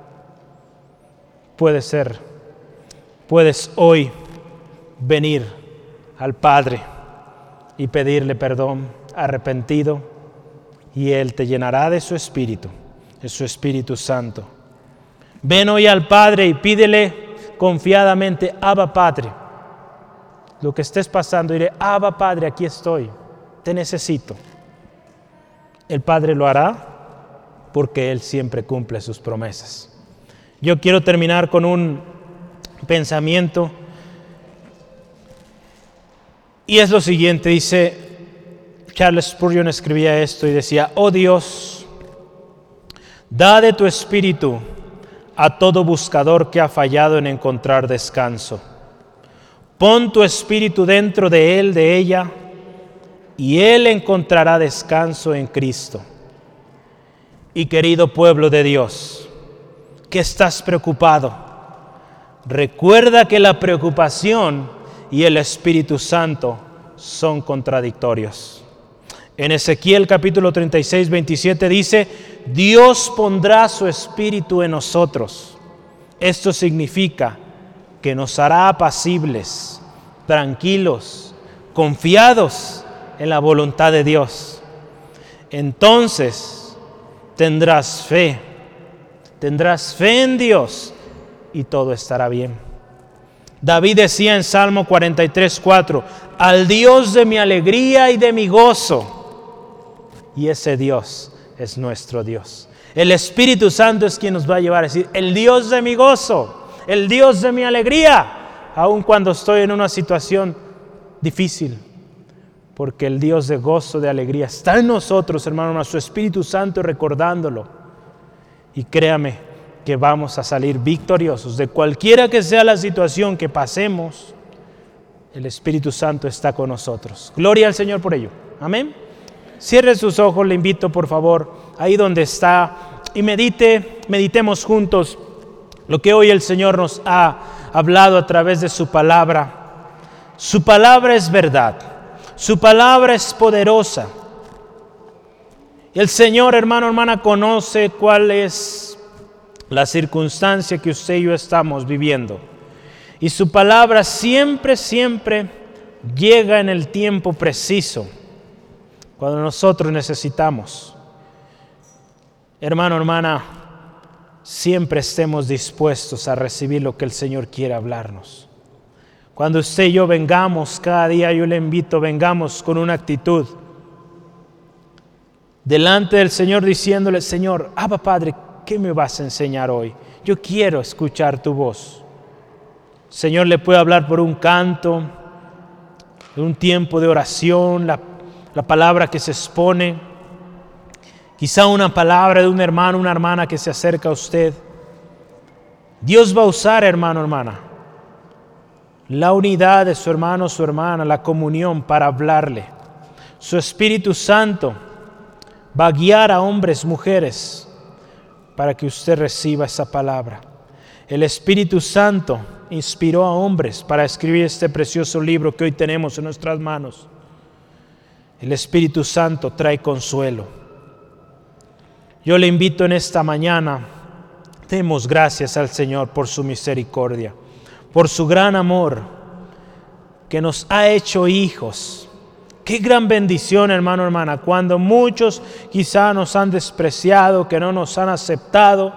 puedes ser, puedes hoy venir al Padre y pedirle perdón arrepentido y Él te llenará de su Espíritu, de su Espíritu Santo. Ven hoy al Padre y pídele confiadamente, Abba Padre, lo que estés pasando, diré, Abba Padre, aquí estoy te necesito. El Padre lo hará porque Él siempre cumple sus promesas. Yo quiero terminar con un pensamiento y es lo siguiente, dice, Charles Spurgeon escribía esto y decía, oh Dios, da de tu espíritu a todo buscador que ha fallado en encontrar descanso. Pon tu espíritu dentro de él, de ella, y él encontrará descanso en Cristo. Y querido pueblo de Dios, que estás preocupado, recuerda que la preocupación y el Espíritu Santo son contradictorios. En Ezequiel capítulo 36, 27 dice, Dios pondrá su espíritu en nosotros. Esto significa que nos hará apacibles, tranquilos, confiados en la voluntad de Dios. entonces tendrás fe, tendrás fe en Dios y todo estará bien. David decía en Salmo 43, 4, al Dios de mi alegría y de mi gozo. Y ese Dios es nuestro Dios. El Espíritu Santo es quien nos va a llevar a decir, el Dios de mi gozo, el Dios de mi alegría, aun cuando estoy en una situación difícil. Porque el Dios de gozo, de alegría, está en nosotros, hermano, nuestro Espíritu Santo recordándolo. Y créame, que vamos a salir victoriosos de cualquiera que sea la situación que pasemos. El Espíritu Santo está con nosotros. Gloria al Señor por ello. Amén. Cierre sus ojos, le invito por favor, ahí donde está, y medite, meditemos juntos lo que hoy el Señor nos ha hablado a través de su palabra. Su palabra es verdad, su palabra es poderosa. El Señor, hermano, hermana, conoce cuál es la circunstancia que usted y yo estamos viviendo. Y su palabra siempre, siempre llega en el tiempo preciso, cuando nosotros necesitamos. Hermano, hermana, siempre estemos dispuestos a recibir lo que el Señor quiere hablarnos. Cuando usted y yo vengamos, cada día yo le invito, vengamos con una actitud delante del Señor diciéndole, Señor, Abba Padre, ¿qué me vas a enseñar hoy? Yo quiero escuchar tu voz. Señor le puede hablar por un canto, un tiempo de oración, la, la palabra que se expone, quizá una palabra de un hermano, una hermana que se acerca a usted. Dios va a usar, hermano, hermana, la unidad de su hermano, su hermana, la comunión para hablarle. Su Espíritu Santo va a guiar a hombres, mujeres, para que usted reciba esa palabra. El Espíritu Santo inspiró a hombres para escribir este precioso libro que hoy tenemos en nuestras manos. El Espíritu Santo trae consuelo. Yo le invito en esta mañana, demos gracias al Señor por su misericordia, por su gran amor que nos ha hecho hijos Qué gran bendición, hermano, hermana, cuando muchos quizá nos han despreciado, que no nos han aceptado,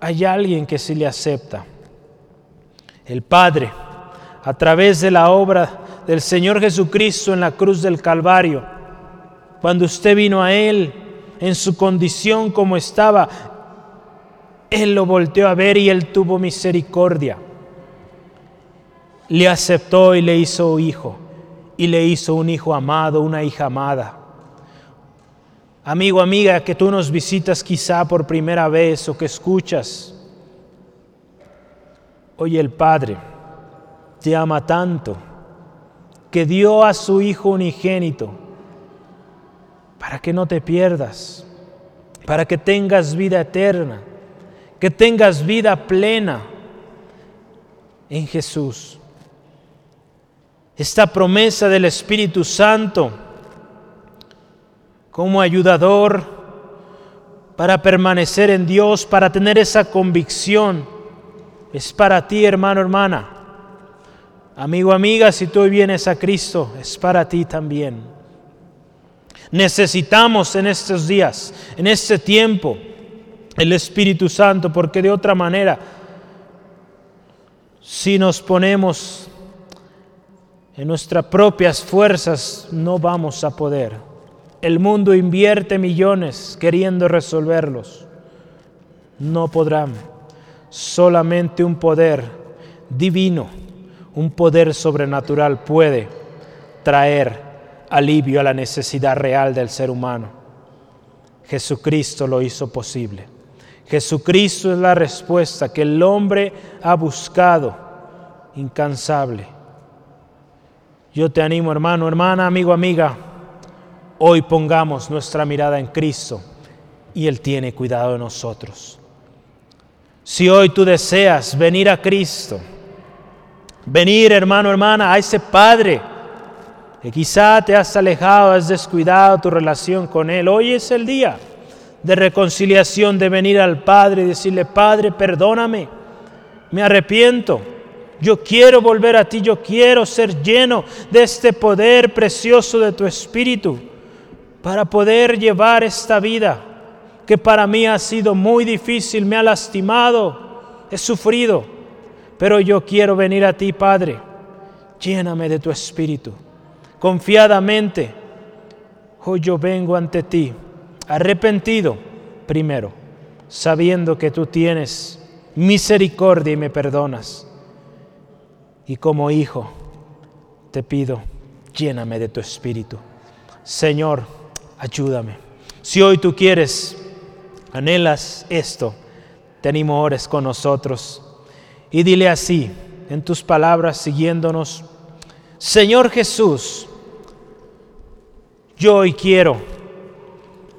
hay alguien que sí le acepta. El Padre, a través de la obra del Señor Jesucristo en la cruz del Calvario, cuando usted vino a Él en su condición como estaba, Él lo volteó a ver y Él tuvo misericordia. Le aceptó y le hizo hijo y le hizo un hijo amado, una hija amada. Amigo, amiga, que tú nos visitas quizá por primera vez o que escuchas, hoy el Padre te ama tanto que dio a su Hijo unigénito para que no te pierdas, para que tengas vida eterna, que tengas vida plena en Jesús esta promesa del Espíritu Santo como ayudador para permanecer en Dios, para tener esa convicción, es para ti, hermano, hermana. Amigo, amiga, si tú vienes a Cristo, es para ti también. Necesitamos en estos días, en este tiempo, el Espíritu Santo, porque de otra manera, si nos ponemos en nuestras propias fuerzas no vamos a poder. El mundo invierte millones queriendo resolverlos. No podrán. Solamente un poder divino, un poder sobrenatural puede traer alivio a la necesidad real del ser humano. Jesucristo lo hizo posible. Jesucristo es la respuesta que el hombre ha buscado incansable yo te animo, hermano, hermana, amigo, amiga, hoy pongamos nuestra mirada en Cristo y Él tiene cuidado de nosotros. Si hoy tú deseas venir a Cristo, venir, hermano, hermana, a ese Padre, que quizá te has alejado, has descuidado tu relación con Él, hoy es el día de reconciliación, de venir al Padre y decirle, Padre, perdóname, me arrepiento yo quiero volver a ti, yo quiero ser lleno de este poder precioso de tu Espíritu para poder llevar esta vida que para mí ha sido muy difícil, me ha lastimado, he sufrido, pero yo quiero venir a ti, Padre. Lléname de tu espíritu. Confiadamente, hoy yo vengo ante ti, arrepentido primero, sabiendo que tú tienes misericordia y me perdonas. Y como hijo, te pido, lléname de tu espíritu. Señor, ayúdame. Si hoy tú quieres, anhelas esto, te animo, ores con nosotros y dile así, en tus palabras, siguiéndonos, Señor Jesús, yo hoy quiero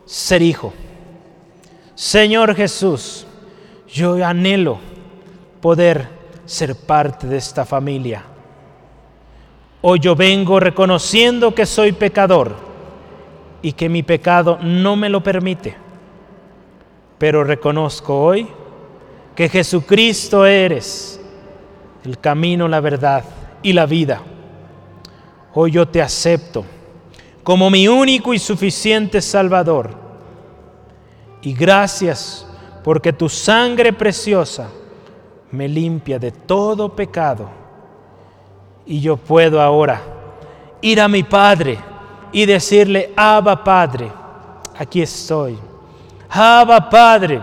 ser hijo. Señor Jesús, yo anhelo poder ser parte de esta familia. Hoy yo vengo reconociendo que soy pecador y que mi pecado no me lo permite. Pero reconozco hoy que Jesucristo eres el camino, la verdad y la vida. Hoy yo te acepto como mi único y suficiente Salvador. Y gracias porque tu sangre preciosa me limpia de todo pecado. Y yo puedo ahora ir a mi Padre y decirle, Abba Padre, aquí estoy. Abba Padre,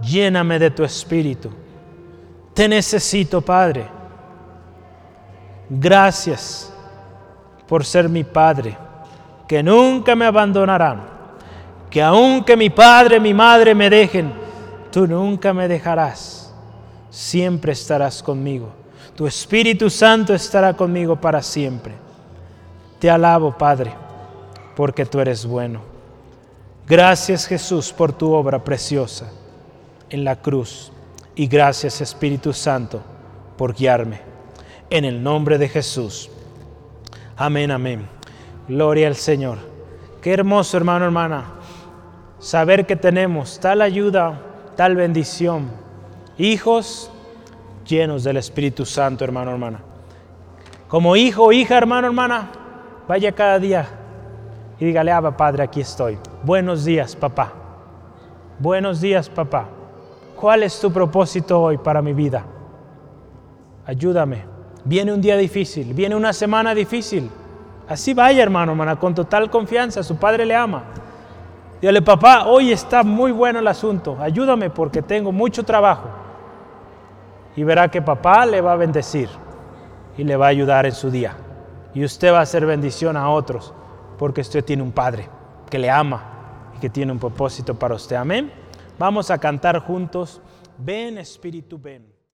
lléname de tu espíritu. Te necesito, Padre. Gracias por ser mi Padre, que nunca me abandonarán que aunque mi padre, mi madre me dejen, tú nunca me dejarás. Siempre estarás conmigo. Tu Espíritu Santo estará conmigo para siempre. Te alabo, Padre, porque tú eres bueno. Gracias, Jesús, por tu obra preciosa en la cruz. Y gracias, Espíritu Santo, por guiarme. En el nombre de Jesús. Amén, amén. Gloria al Señor. Qué hermoso, hermano, hermana saber que tenemos tal ayuda, tal bendición. Hijos llenos del Espíritu Santo, hermano, hermana. Como hijo hija, hermano, hermana, vaya cada día y dígale, Abba, Padre, aquí estoy. Buenos días, papá. Buenos días, papá. ¿Cuál es tu propósito hoy para mi vida? Ayúdame. Viene un día difícil, viene una semana difícil. Así vaya, hermano, hermana, con total confianza. Su padre le ama. Dígale, papá, hoy está muy bueno el asunto, ayúdame porque tengo mucho trabajo. Y verá que papá le va a bendecir y le va a ayudar en su día. Y usted va a hacer bendición a otros porque usted tiene un padre que le ama y que tiene un propósito para usted. Amén. Vamos a cantar juntos. Ven Espíritu, ven.